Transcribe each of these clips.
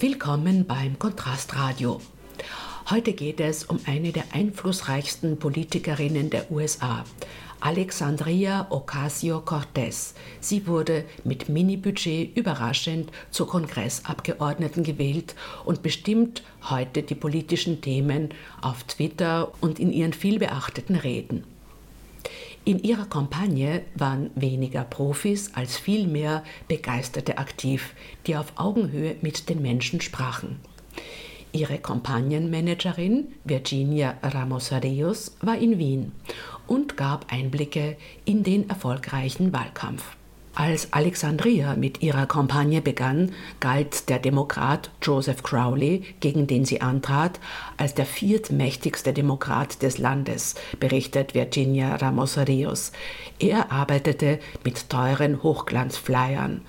Willkommen beim Kontrastradio. Heute geht es um eine der einflussreichsten Politikerinnen der USA, Alexandria Ocasio-Cortez. Sie wurde mit Mini-Budget überraschend zur Kongressabgeordneten gewählt und bestimmt heute die politischen Themen auf Twitter und in ihren vielbeachteten Reden. In ihrer Kampagne waren weniger Profis als vielmehr Begeisterte aktiv, die auf Augenhöhe mit den Menschen sprachen. Ihre Kampagnenmanagerin Virginia Ramos Rios war in Wien und gab Einblicke in den erfolgreichen Wahlkampf. Als Alexandria mit ihrer Kampagne begann, galt der Demokrat Joseph Crowley, gegen den sie antrat, als der viertmächtigste Demokrat des Landes, berichtet Virginia Ramos Rios. Er arbeitete mit teuren Hochglanzflyern.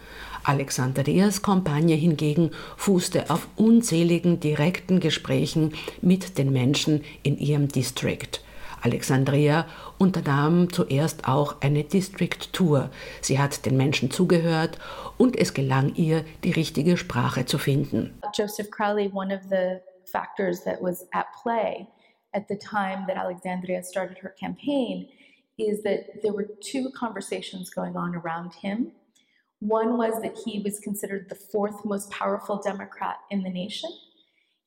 Alexandrias Kampagne hingegen fußte auf unzähligen direkten Gesprächen mit den Menschen in ihrem District. Alexandria unternahm zuerst auch eine District Tour. Sie hat den Menschen zugehört und es gelang ihr, die richtige Sprache zu finden. Joseph Crowley, one of the factors that was at play at the time that Alexandria started her campaign is that there were two conversations going on around him. One was that he was considered the fourth most powerful Democrat in the nation.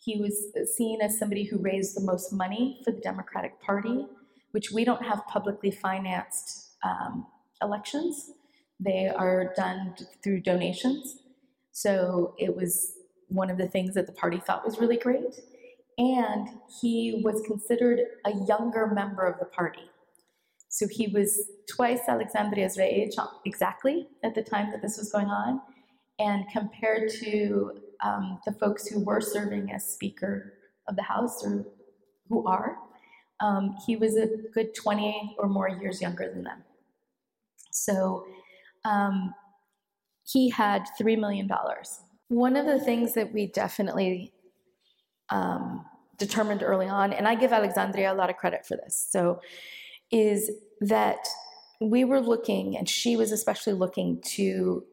He was seen as somebody who raised the most money for the Democratic Party, which we don't have publicly financed um, elections. They are done through donations. So it was one of the things that the party thought was really great. And he was considered a younger member of the party. So he was twice Alexandria's age exactly at the time that this was going on. And compared to um, the folks who were serving as Speaker of the House or who are, um, he was a good 20 or more years younger than them. So um, he had $3 million. One of the things that we definitely um, determined early on, and I give Alexandria a lot of credit for this. So is that we were looking, and she was especially looking to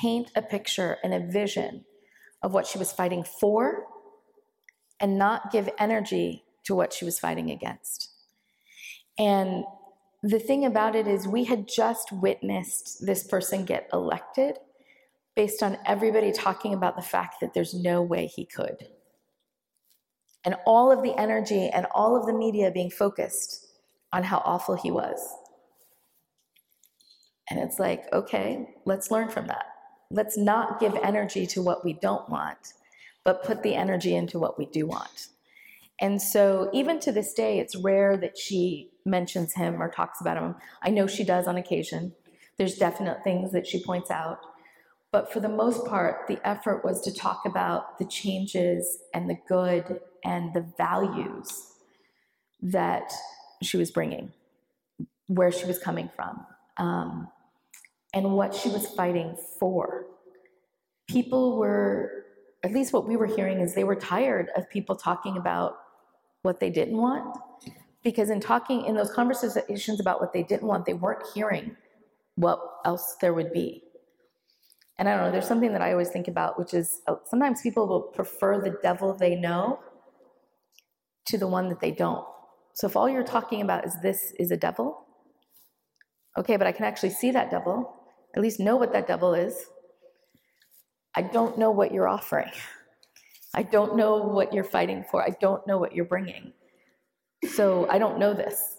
paint a picture and a vision of what she was fighting for and not give energy to what she was fighting against. And the thing about it is, we had just witnessed this person get elected based on everybody talking about the fact that there's no way he could. And all of the energy and all of the media being focused on how awful he was. And it's like, okay, let's learn from that. Let's not give energy to what we don't want, but put the energy into what we do want. And so, even to this day, it's rare that she mentions him or talks about him. I know she does on occasion. There's definite things that she points out. But for the most part, the effort was to talk about the changes and the good and the values that she was bringing, where she was coming from, um, and what she was fighting for. People were, at least what we were hearing, is they were tired of people talking about what they didn't want. Because in talking, in those conversations about what they didn't want, they weren't hearing what else there would be. And I don't know, there's something that I always think about, which is uh, sometimes people will prefer the devil they know to the one that they don't. So if all you're talking about is this is a devil, okay, but I can actually see that devil, at least know what that devil is. I don't know what you're offering. I don't know what you're fighting for. I don't know what you're bringing. So I don't know this.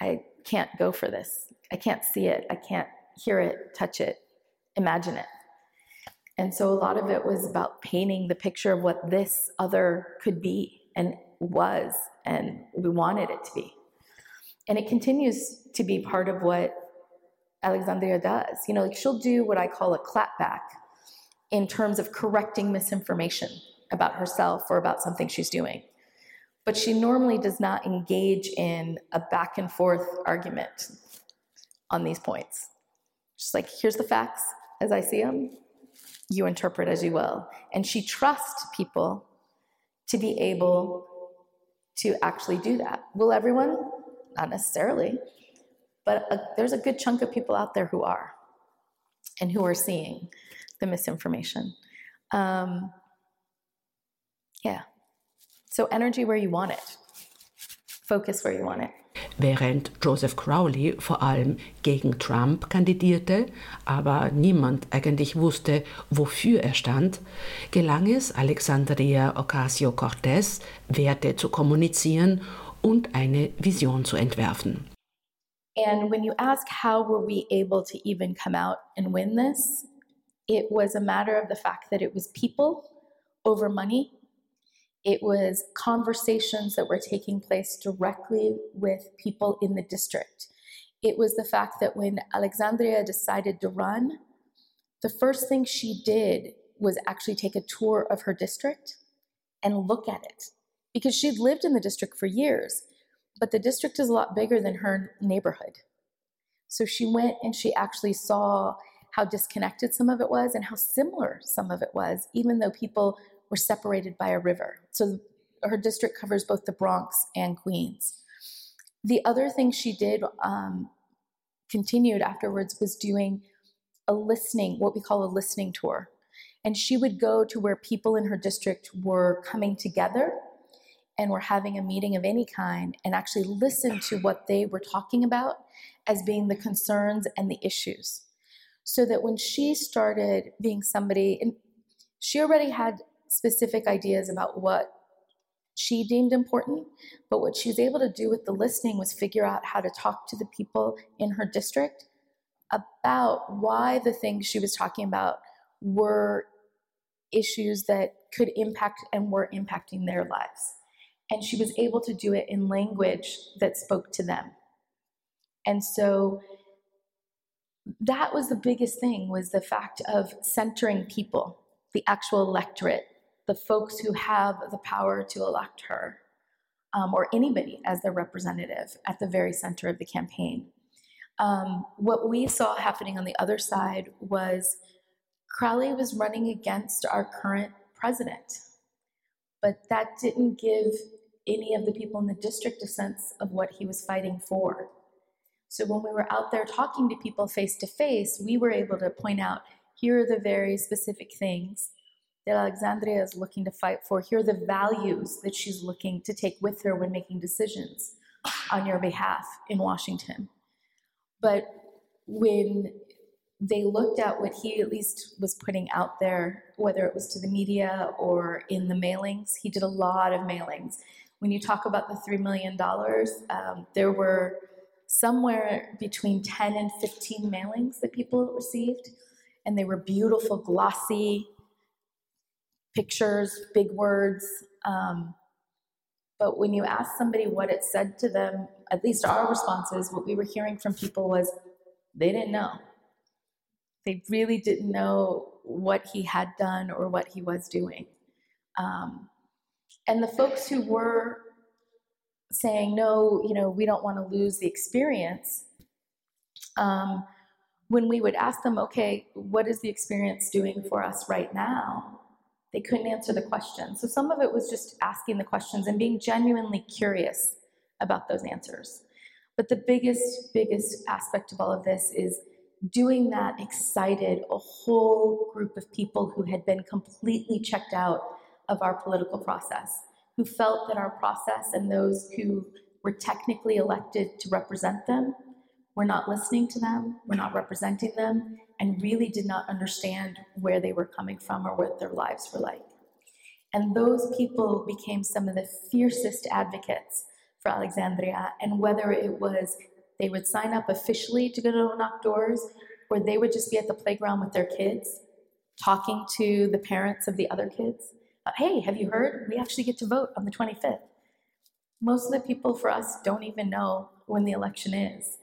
I can't go for this. I can't see it. I can't hear it, touch it, imagine it. And so a lot of it was about painting the picture of what this other could be and was and we wanted it to be. And it continues to be part of what Alexandria does. You know, like she'll do what I call a clapback in terms of correcting misinformation about herself or about something she's doing. But she normally does not engage in a back and forth argument on these points. She's like, here's the facts as I see them, you interpret as you will. And she trusts people to be able to actually do that. Will everyone? Not necessarily, but a, there's a good chunk of people out there who are and who are seeing the misinformation. Um, yeah. So energy where you want it. Focus where you want it. Während Joseph Crowley vor allem gegen Trump kandidierte, aber niemand eigentlich wusste, wofür er stand, gelang es Alexandria Ocasio-Cortez, Werte zu kommunizieren und eine Vision zu entwerfen. And when you ask how were we able to even come out and win this, it was a matter of the fact that it was people over money. It was conversations that were taking place directly with people in the district. It was the fact that when Alexandria decided to run, the first thing she did was actually take a tour of her district and look at it. Because she'd lived in the district for years, but the district is a lot bigger than her neighborhood. So she went and she actually saw how disconnected some of it was and how similar some of it was, even though people were separated by a river. So her district covers both the Bronx and Queens. The other thing she did, um, continued afterwards, was doing a listening, what we call a listening tour. And she would go to where people in her district were coming together and were having a meeting of any kind and actually listen to what they were talking about as being the concerns and the issues. So that when she started being somebody, and she already had specific ideas about what she deemed important, but what she was able to do with the listening was figure out how to talk to the people in her district about why the things she was talking about were issues that could impact and were impacting their lives. And she was able to do it in language that spoke to them. And so that was the biggest thing was the fact of centering people, the actual electorate, the folks who have the power to elect her um, or anybody as their representative at the very center of the campaign. Um, what we saw happening on the other side was Crowley was running against our current president, but that didn't give any of the people in the district a sense of what he was fighting for. So when we were out there talking to people face to face, we were able to point out here are the very specific things that Alexandria is looking to fight for. Here are the values that she's looking to take with her when making decisions on your behalf in Washington. But when they looked at what he at least was putting out there, whether it was to the media or in the mailings, he did a lot of mailings. When you talk about the $3 million, um, there were somewhere between 10 and 15 mailings that people received, and they were beautiful, glossy, pictures, big words. Um, but when you ask somebody what it said to them, at least our responses, what we were hearing from people was they didn't know. They really didn't know what he had done or what he was doing. Um, and the folks who were saying, no, you know, we don't want to lose the experience, um, when we would ask them, okay, what is the experience doing for us right now? they couldn't answer the question. So some of it was just asking the questions and being genuinely curious about those answers. But the biggest, biggest aspect of all of this is doing that excited a whole group of people who had been completely checked out of our political process, who felt that our process and those who were technically elected to represent them were not listening to them, were not representing them, and really did not understand where they were coming from or what their lives were like. And those people became some of the fiercest advocates for Alexandria. And whether it was they would sign up officially to go to knock doors, or they would just be at the playground with their kids, talking to the parents of the other kids. Hey, have you heard? We actually get to vote on the 25th. Most of the people for us don't even know when the election is.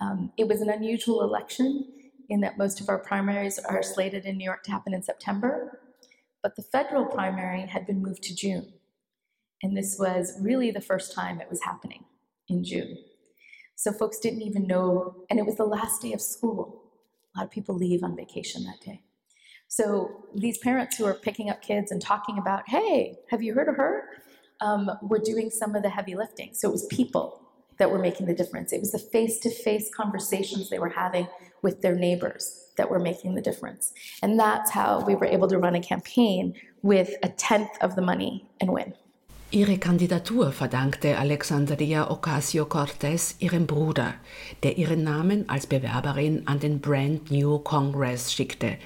Um, it was an unusual election in that most of our primaries are slated in New York to happen in September, but the federal primary had been moved to June. And this was really the first time it was happening in June. So folks didn't even know, and it was the last day of school. A lot of people leave on vacation that day. So these parents who are picking up kids and talking about, hey, have you heard of her? Um, were doing some of the heavy lifting. So it was people that were making the difference. It was the face to face conversations they were having with their neighbors that were making the difference. And that's how we were able to run a campaign with a tenth of the money and win. Ihre Kandidatur verdankte Alexandria Ocasio-Cortez ihrem Bruder, der ihren Namen als Bewerberin an den Brand New Congress schickte,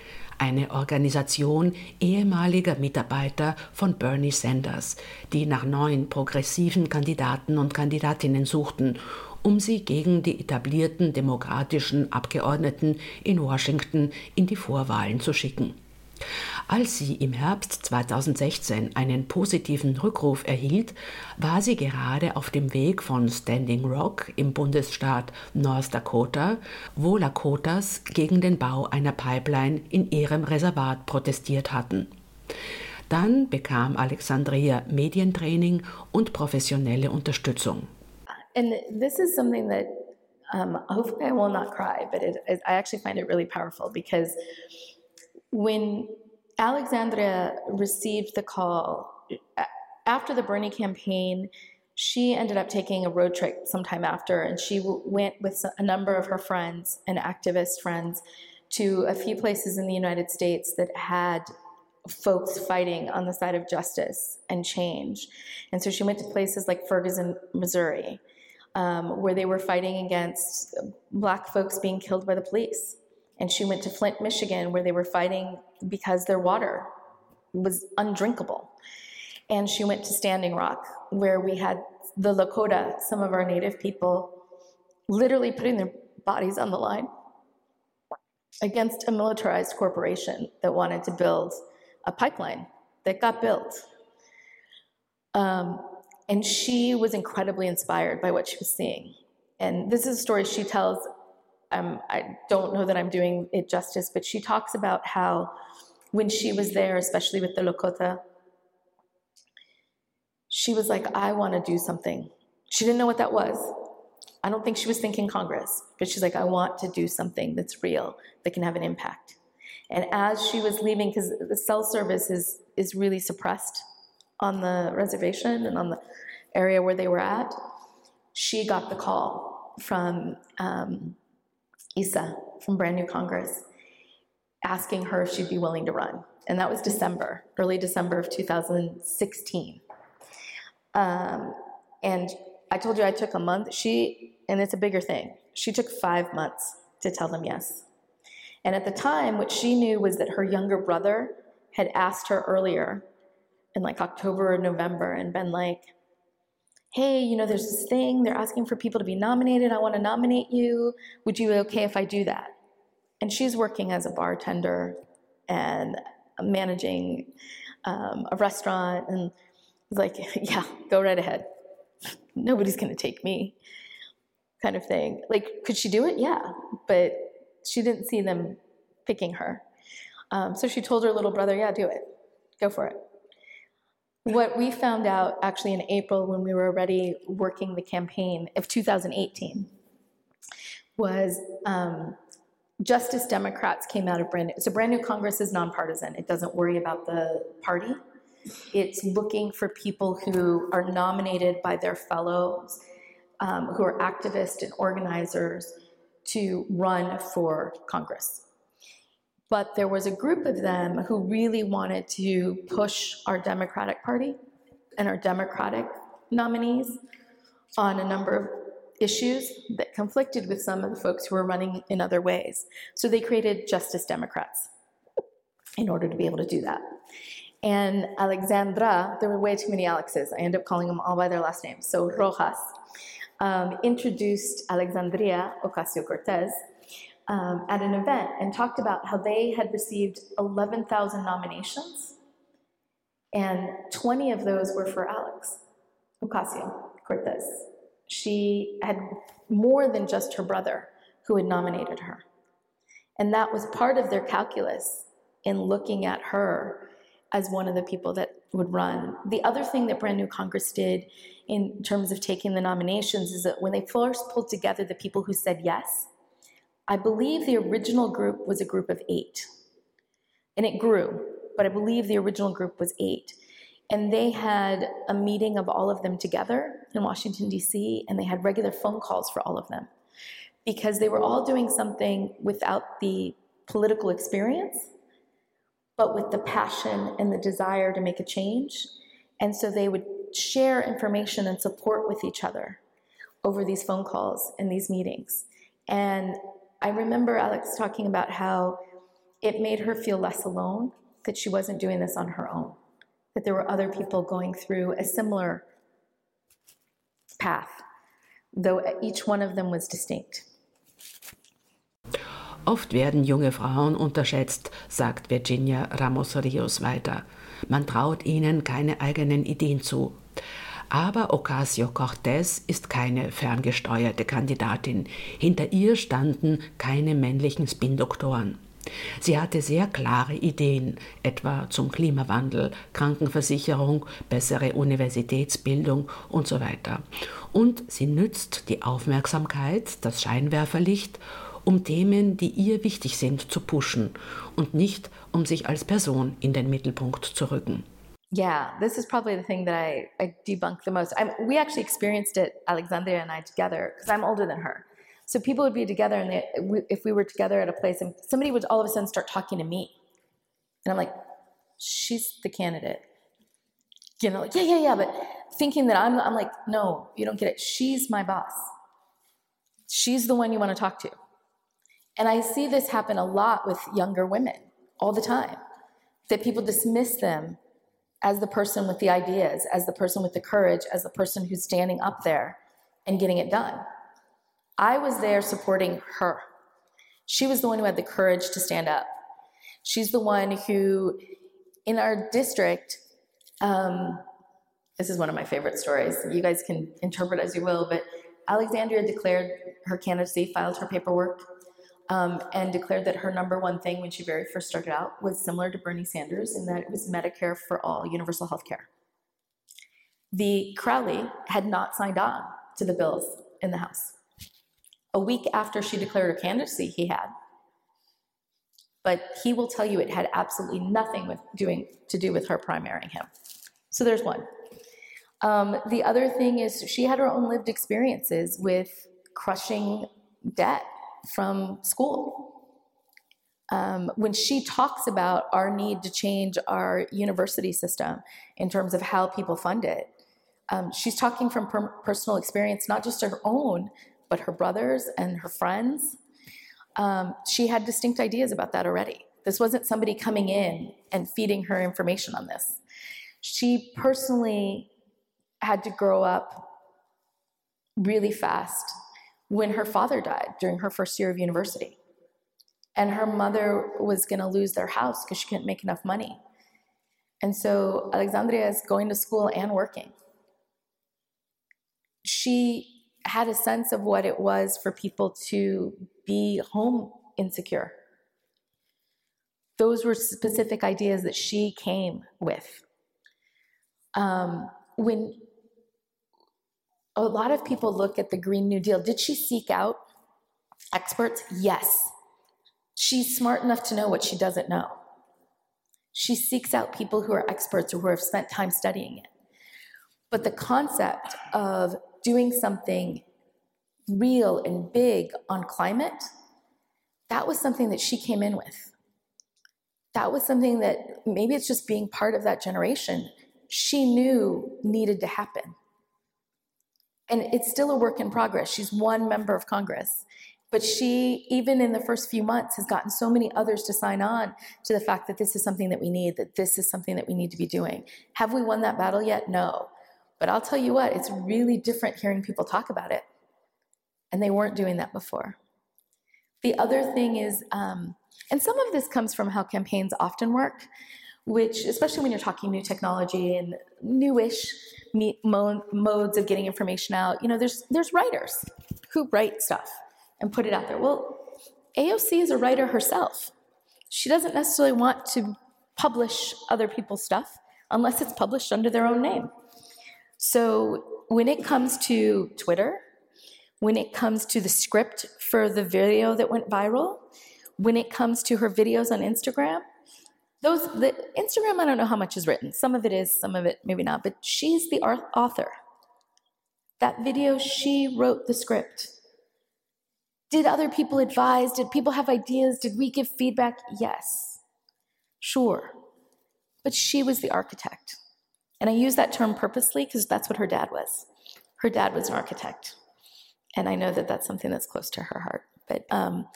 eine Organisation ehemaliger Mitarbeiter von Bernie Sanders, die nach neuen progressiven Kandidaten und Kandidatinnen suchten, um sie gegen die etablierten demokratischen Abgeordneten in Washington in die Vorwahlen zu schicken. Als sie im Herbst 2016 einen positiven Rückruf erhielt, war sie gerade auf dem Weg von Standing Rock im Bundesstaat North Dakota, wo Lakotas gegen den Bau einer Pipeline in ihrem Reservat protestiert hatten. Dann bekam Alexandria Medientraining und professionelle Unterstützung. And this is something that um, hopefully I will not cry, but it, I actually find it really powerful because when Alexandria received the call after the Bernie campaign, she ended up taking a road trip sometime after, and she went with a number of her friends and activist friends to a few places in the United States that had folks fighting on the side of justice and change. And so she went to places like Ferguson, Missouri, um, where they were fighting against black folks being killed by the police. And she went to Flint, Michigan, where they were fighting because their water was undrinkable. And she went to Standing Rock, where we had the Lakota, some of our native people, literally putting their bodies on the line against a militarized corporation that wanted to build a pipeline that got built. Um, and she was incredibly inspired by what she was seeing. And this is a story she tells um, I don't know that I'm doing it justice, but she talks about how when she was there, especially with the Lakota, she was like, I want to do something. She didn't know what that was. I don't think she was thinking Congress, but she's like, I want to do something that's real, that can have an impact. And as she was leaving, because the cell service is, is really suppressed on the reservation and on the area where they were at, she got the call from um, Isa from Brand New Congress asking her if she'd be willing to run. And that was December, early December of 2016. Um, and I told you I took a month. She, and it's a bigger thing, she took five months to tell them yes. And at the time, what she knew was that her younger brother had asked her earlier in like October or November and been like, hey, you know, there's this thing, they're asking for people to be nominated. I want to nominate you. Would you be okay if I do that? And she's working as a bartender and managing um, a restaurant. And like, yeah, go right ahead. Nobody's going to take me, kind of thing. Like, could she do it? Yeah. But she didn't see them picking her. Um, so she told her little brother, yeah, do it. Go for it. What we found out actually in April when we were already working the campaign of 2018 was um, Justice Democrats came out of brand new. So brand new Congress is nonpartisan. It doesn't worry about the party. It's looking for people who are nominated by their fellows, um, who are activists and organizers to run for Congress. But there was a group of them who really wanted to push our Democratic Party and our Democratic nominees on a number of issues that conflicted with some of the folks who were running in other ways. So they created Justice Democrats in order to be able to do that. And Alexandra, there were way too many Alexes. I end up calling them all by their last names. So Rojas um, introduced Alexandria Ocasio Cortez um, at an event and talked about how they had received 11,000 nominations, and 20 of those were for Alex Ocasio Cortez. She had more than just her brother who had nominated her. And that was part of their calculus in looking at her as one of the people that would run. The other thing that Brand New Congress did in terms of taking the nominations is that when they first pulled together the people who said yes, I believe the original group was a group of eight. And it grew, but I believe the original group was eight. And they had a meeting of all of them together in Washington, D.C., and they had regular phone calls for all of them because they were all doing something without the political experience, but with the passion and the desire to make a change. And so they would share information and support with each other over these phone calls and these meetings. And I remember Alex talking about how it made her feel less alone, that she wasn't doing this on her own, that there were other people going through a similar path, though each one of them was distinct. Oft werden junge Frauen unterschätzt, sagt Virginia Ramos Rios weiter. Man traut ihnen keine eigenen Ideen zu. Aber Ocasio-Cortez ist keine ferngesteuerte Kandidatin. Hinter ihr standen keine männlichen Spin-Doktoren. Sie hatte sehr klare Ideen, etwa zum Klimawandel, Krankenversicherung, bessere Universitätsbildung und so weiter. Und sie nützt die Aufmerksamkeit, das Scheinwerferlicht, um Themen, die ihr wichtig sind, zu pushen und nicht um sich als Person in den Mittelpunkt zu rücken. Yeah, this is probably the thing that I, I debunk the most. I'm, we actually experienced it, Alexandria and I, together, because I'm older than her. So people would be together, and they, we, if we were together at a place, and somebody would all of a sudden start talking to me, and I'm like, she's the candidate. You know, like yeah, yeah, yeah, but thinking that I'm, I'm like, no, you don't get it. She's my boss. She's the one you want to talk to. And I see this happen a lot with younger women all the time. That people dismiss them as the person with the ideas, as the person with the courage, as the person who's standing up there and getting it done. I was there supporting her. She was the one who had the courage to stand up. She's the one who, in our district, um, this is one of my favorite stories. You guys can interpret as you will, but Alexandria declared her candidacy, filed her paperwork, um, and declared that her number one thing when she very first started out was similar to Bernie Sanders in that it was Medicare for all, universal health care. The Crowley had not signed on to the bills in the House. A week after she declared her candidacy, he had. But he will tell you it had absolutely nothing with doing to do with her primarying him. So there's one. Um, the other thing is she had her own lived experiences with crushing debt from school. Um, when she talks about our need to change our university system in terms of how people fund it, um, she's talking from per- personal experience, not just her own, but her brothers and her friends. Um, she had distinct ideas about that already. This wasn't somebody coming in and feeding her information on this. She personally had to grow up really fast when her father died during her first year of university. And her mother was going to lose their house because she couldn't make enough money. And so Alexandria is going to school and working. She had a sense of what it was for people to be home insecure. Those were specific ideas that she came with. Um, when a lot of people look at the Green New Deal. Did she seek out experts? Yes. She's smart enough to know what she doesn't know. She seeks out people who are experts or who have spent time studying it. But the concept of doing something real and big on climate, that was something that she came in with. That was something that maybe it's just being part of that generation she knew needed to happen. And it's still a work in progress. She's one member of Congress. But she, even in the first few months, has gotten so many others to sign on to the fact that this is something that we need, that this is something that we need to be doing. Have we won that battle yet? No. But I'll tell you what, it's really different hearing people talk about it. And they weren't doing that before. The other thing is, um, and some of this comes from how campaigns often work, which, especially when you're talking new technology and newish modes of getting information out. You know, there's there's writers who write stuff and put it out there. Well, AOC is a writer herself. She doesn't necessarily want to publish other people's stuff unless it's published under their own name. So when it comes to Twitter, when it comes to the script for the video that went viral, when it comes to her videos on Instagram, those the Instagram, I don't know how much is written. Some of it is, some of it maybe not. But she's the author. That video, she wrote the script. Did other people advise? Did people have ideas? Did we give feedback? Yes. Sure. But she was the architect. And I use that term purposely because that's what her dad was. Her dad was an architect. And I know that that's something that's close to her heart. But um,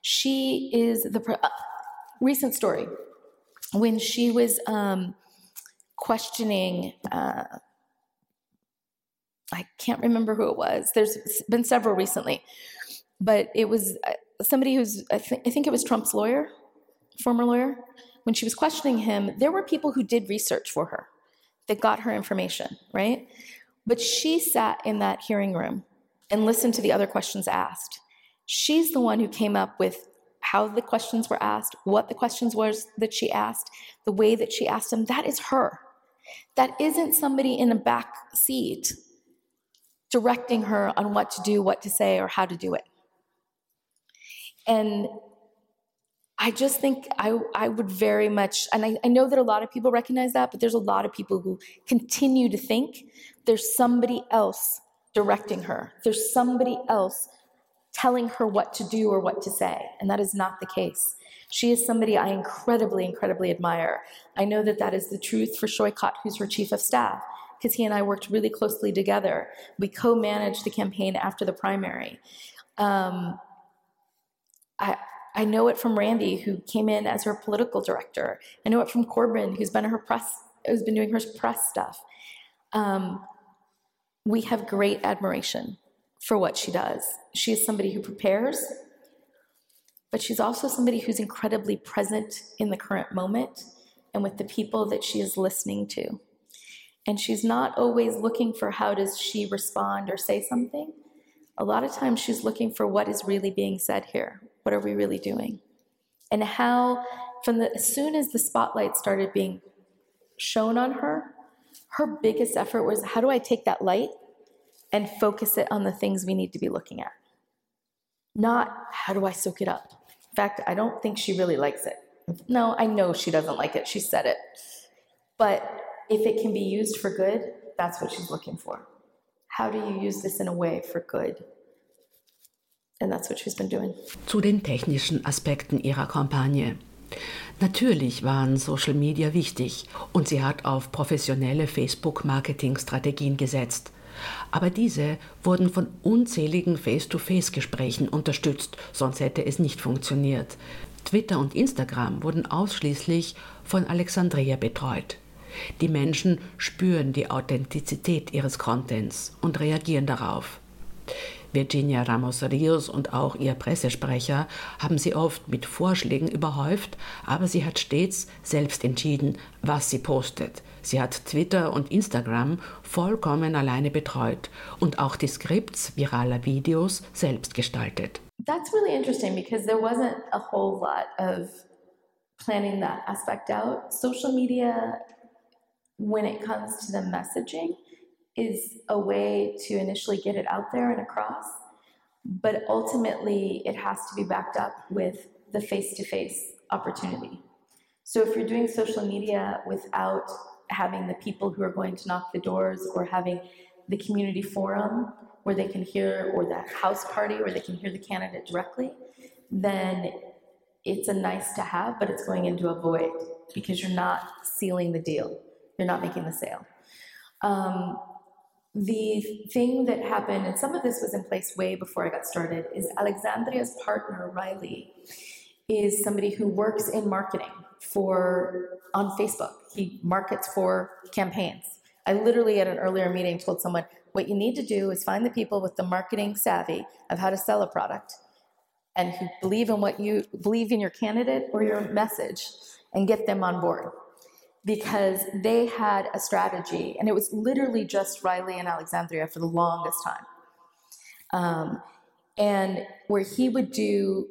she is the uh, recent story when she was um, questioning. Uh, I can't remember who it was. There's been several recently, but it was uh, somebody who's, I, th- I think it was Trump's lawyer, former lawyer. When she was questioning him, there were people who did research for her that got her information, right? But she sat in that hearing room and listened to the other questions asked. She's the one who came up with how the questions were asked, what the questions was that she asked, the way that she asked them. That is her. That isn't somebody in a back seat directing her on what to do, what to say, or how to do it. And I just think I, I would very much, and I, I know that a lot of people recognize that, but there's a lot of people who continue to think there's somebody else directing her. There's somebody else telling her what to do or what to say. And that is not the case. She is somebody I incredibly, incredibly admire. I know that that is the truth for Saikat, who's her chief of staff, because he and I worked really closely together. We co managed the campaign after the primary. Um, I, I know it from Randy, who came in as her political director. I know it from Corbin, who's been her press, who's been doing her press stuff. Um, we have great admiration for what she does. She is somebody who prepares, but she's also somebody who's incredibly present in the current moment and with the people that she is listening to. And she's not always looking for how does she respond or say something. A lot of times she's looking for what is really being said here. What are we really doing? And how from the as soon as the spotlight started being shown on her, her biggest effort was how do I take that light and focus it on the things we need to be looking at. Not how do I soak it up. In fact, I don't think she really likes it. No, I know she doesn't like it. She said it. But if it can be used for good, that's what she's looking for. How do you use this in a way for good? And that's what she's been doing. Zu den technischen Aspekten ihrer Kampagne. Natürlich waren Social Media wichtig und sie hat auf professionelle Facebook-Marketing-Strategien gesetzt. Aber diese wurden von unzähligen Face-to-Face-Gesprächen unterstützt, sonst hätte es nicht funktioniert. Twitter und Instagram wurden ausschließlich von Alexandria betreut. Die Menschen spüren die Authentizität ihres Contents und reagieren darauf. Virginia Ramos Rios und auch ihr Pressesprecher haben sie oft mit Vorschlägen überhäuft, aber sie hat stets selbst entschieden, was sie postet. Sie hat Twitter und Instagram vollkommen alleine betreut und auch die Skripts viraler Videos selbst gestaltet. That's really interesting because there wasn't a whole lot of planning that aspect out. Social media, when it comes to the messaging, is a way to initially get it out there and across, but ultimately it has to be backed up with the face to face opportunity. So if you're doing social media without having the people who are going to knock the doors or having the community forum where they can hear, or the house party where they can hear the candidate directly, then it's a nice to have, but it's going into a void because you're not sealing the deal. You're not making the sale. Um, the thing that happened, and some of this was in place way before I got started, is Alexandria's partner, Riley, is somebody who works in marketing for on Facebook. He markets for campaigns. I literally at an earlier meeting told someone, what you need to do is find the people with the marketing savvy of how to sell a product and who believe in what you believe in your candidate or your message and get them on board because they had a strategy and it was literally just riley and alexandria for the longest time um, and where he would do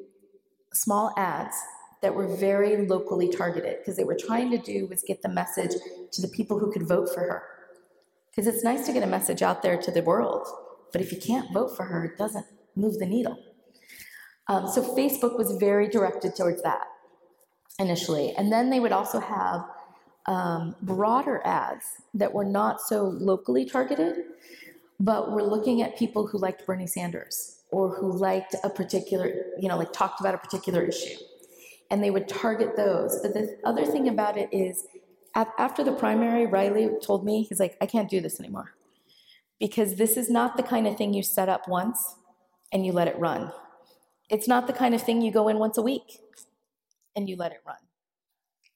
small ads that were very locally targeted because they were trying to do was get the message to the people who could vote for her. Because it's nice to get a message out there to the world, but if you can't vote for her, it doesn't move the needle. Um, so Facebook was very directed towards that initially. And then they would also have um, broader ads that were not so locally targeted, but we're looking at people who liked Bernie Sanders or who liked a particular, you know, like talked about a particular issue. And they would target those. But the other thing about it is, after the primary, Riley told me, he's like, I can't do this anymore. Because this is not the kind of thing you set up once and you let it run. It's not the kind of thing you go in once a week and you let it run.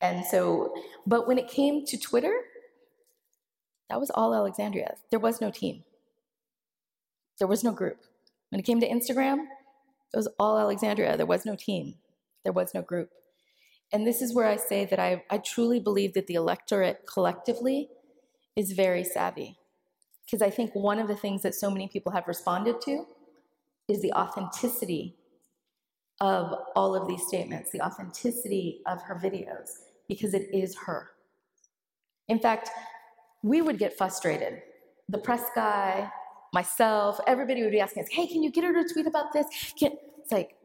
And so, but when it came to Twitter, that was all Alexandria. There was no team, there was no group. When it came to Instagram, it was all Alexandria. There was no team, there was no group. And this is where I say that I, I truly believe that the electorate collectively is very savvy. Because I think one of the things that so many people have responded to is the authenticity of all of these statements, the authenticity of her videos, because it is her. In fact, we would get frustrated. The press guy, myself, everybody would be asking us, hey, can you get her to tweet about this? Can... It's like,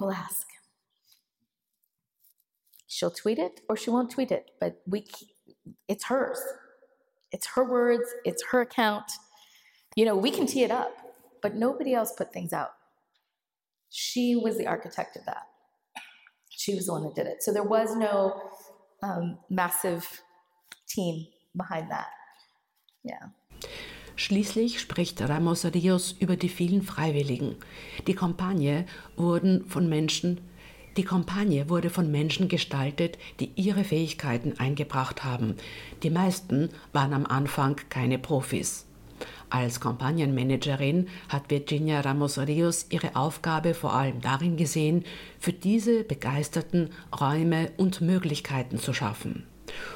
we'll ask. She'll tweet it or she won't tweet it, but we, it's hers. It's her words, it's her account. You know, we can tee it up, but nobody else put things out. She was the architect of that. She was the one that did it. So there was no um, massive team behind that. Yeah. Schließlich spricht Ramos Rios über die vielen Freiwilligen. Die Kampagne wurden von Menschen die Kampagne wurde von Menschen gestaltet, die ihre Fähigkeiten eingebracht haben. Die meisten waren am Anfang keine Profis. Als Kampagnenmanagerin hat Virginia Ramos Rios ihre Aufgabe vor allem darin gesehen, für diese Begeisterten Räume und Möglichkeiten zu schaffen.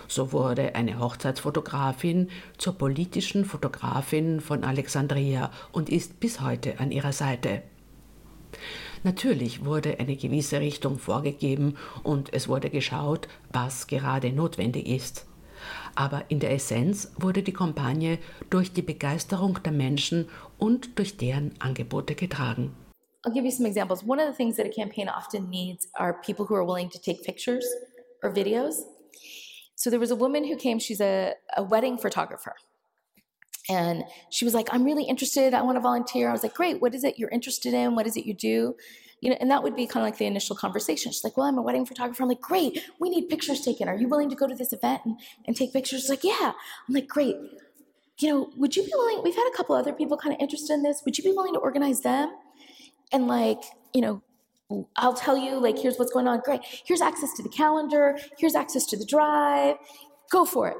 So wurde eine Hochzeitsfotografin zur politischen Fotografin von Alexandria und ist bis heute an ihrer Seite. Natürlich wurde eine gewisse Richtung vorgegeben und es wurde geschaut, was gerade notwendig ist. Aber in der Essenz wurde die Kampagne durch die Begeisterung der Menschen und durch deren Angebote getragen. I'll give you some examples. One of the things that a campaign often needs are people who are willing to take pictures or videos. So there was a woman who came, she's a, a wedding photographer. And she was like, I'm really interested. I want to volunteer. I was like, great. What is it you're interested in? What is it you do? You know, and that would be kind of like the initial conversation. She's like, well, I'm a wedding photographer. I'm like, great. We need pictures taken. Are you willing to go to this event and, and take pictures? She's like, yeah. I'm like, great. You know, would you be willing? We've had a couple other people kind of interested in this. Would you be willing to organize them? And like, you know, I'll tell you, like, here's what's going on. Great. Here's access to the calendar. Here's access to the drive. Go for it.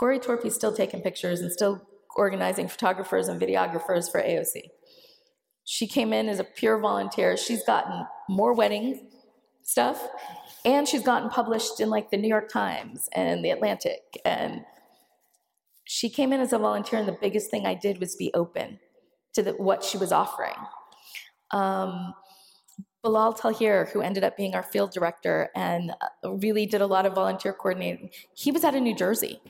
Corey Torpie's still taking pictures and still organizing photographers and videographers for AOC. She came in as a pure volunteer. She's gotten more wedding stuff, and she's gotten published in like the New York Times and the Atlantic. And she came in as a volunteer, and the biggest thing I did was be open to the, what she was offering. Um, Bilal Tahir, who ended up being our field director and uh, really did a lot of volunteer coordinating, he was out of New Jersey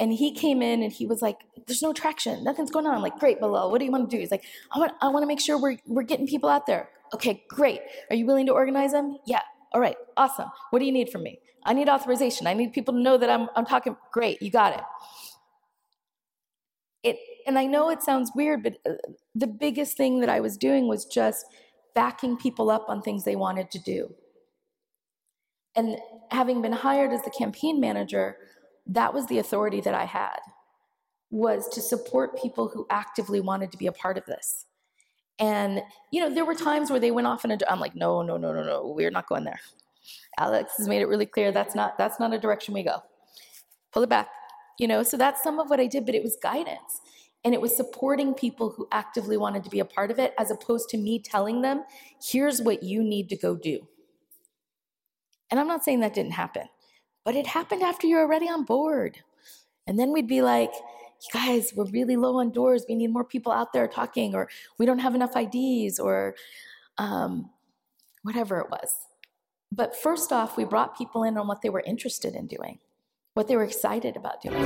and he came in and he was like, "There's no traction. Nothing's going on." I'm like, "Great, Bilal. What do you want to do?" He's like, "I want I want to make sure we're we're getting people out there." Okay, great. Are you willing to organize them? Yeah. All right. Awesome. What do you need from me? I need authorization. I need people to know that I'm I'm talking. Great. You got it. It and I know it sounds weird, but uh, the biggest thing that I was doing was just backing people up on things they wanted to do. And having been hired as the campaign manager, that was the authority that I had was to support people who actively wanted to be a part of this. And you know, there were times where they went off in a I'm like, no, no, no, no, no, we're not going there. Alex has made it really clear that's not that's not a direction we go. Pull it back. You know, so that's some of what I did, but it was guidance. And it was supporting people who actively wanted to be a part of it, as opposed to me telling them, here's what you need to go do. And I'm not saying that didn't happen. But it happened after you're already on board. And then we'd be like, you guys, we're really low on doors. We need more people out there talking, or we don't have enough IDs, or um, whatever it was. But first off, we brought people in on what they were interested in doing, what they were excited about doing.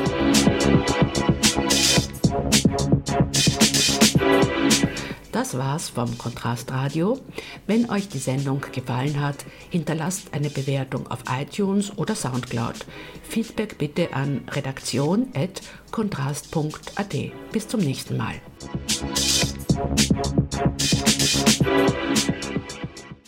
Das war's vom Kontrastradio. Wenn euch die Sendung gefallen hat, hinterlasst eine Bewertung auf iTunes oder Soundcloud. Feedback bitte an redaktion.kontrast.at. Bis zum nächsten Mal.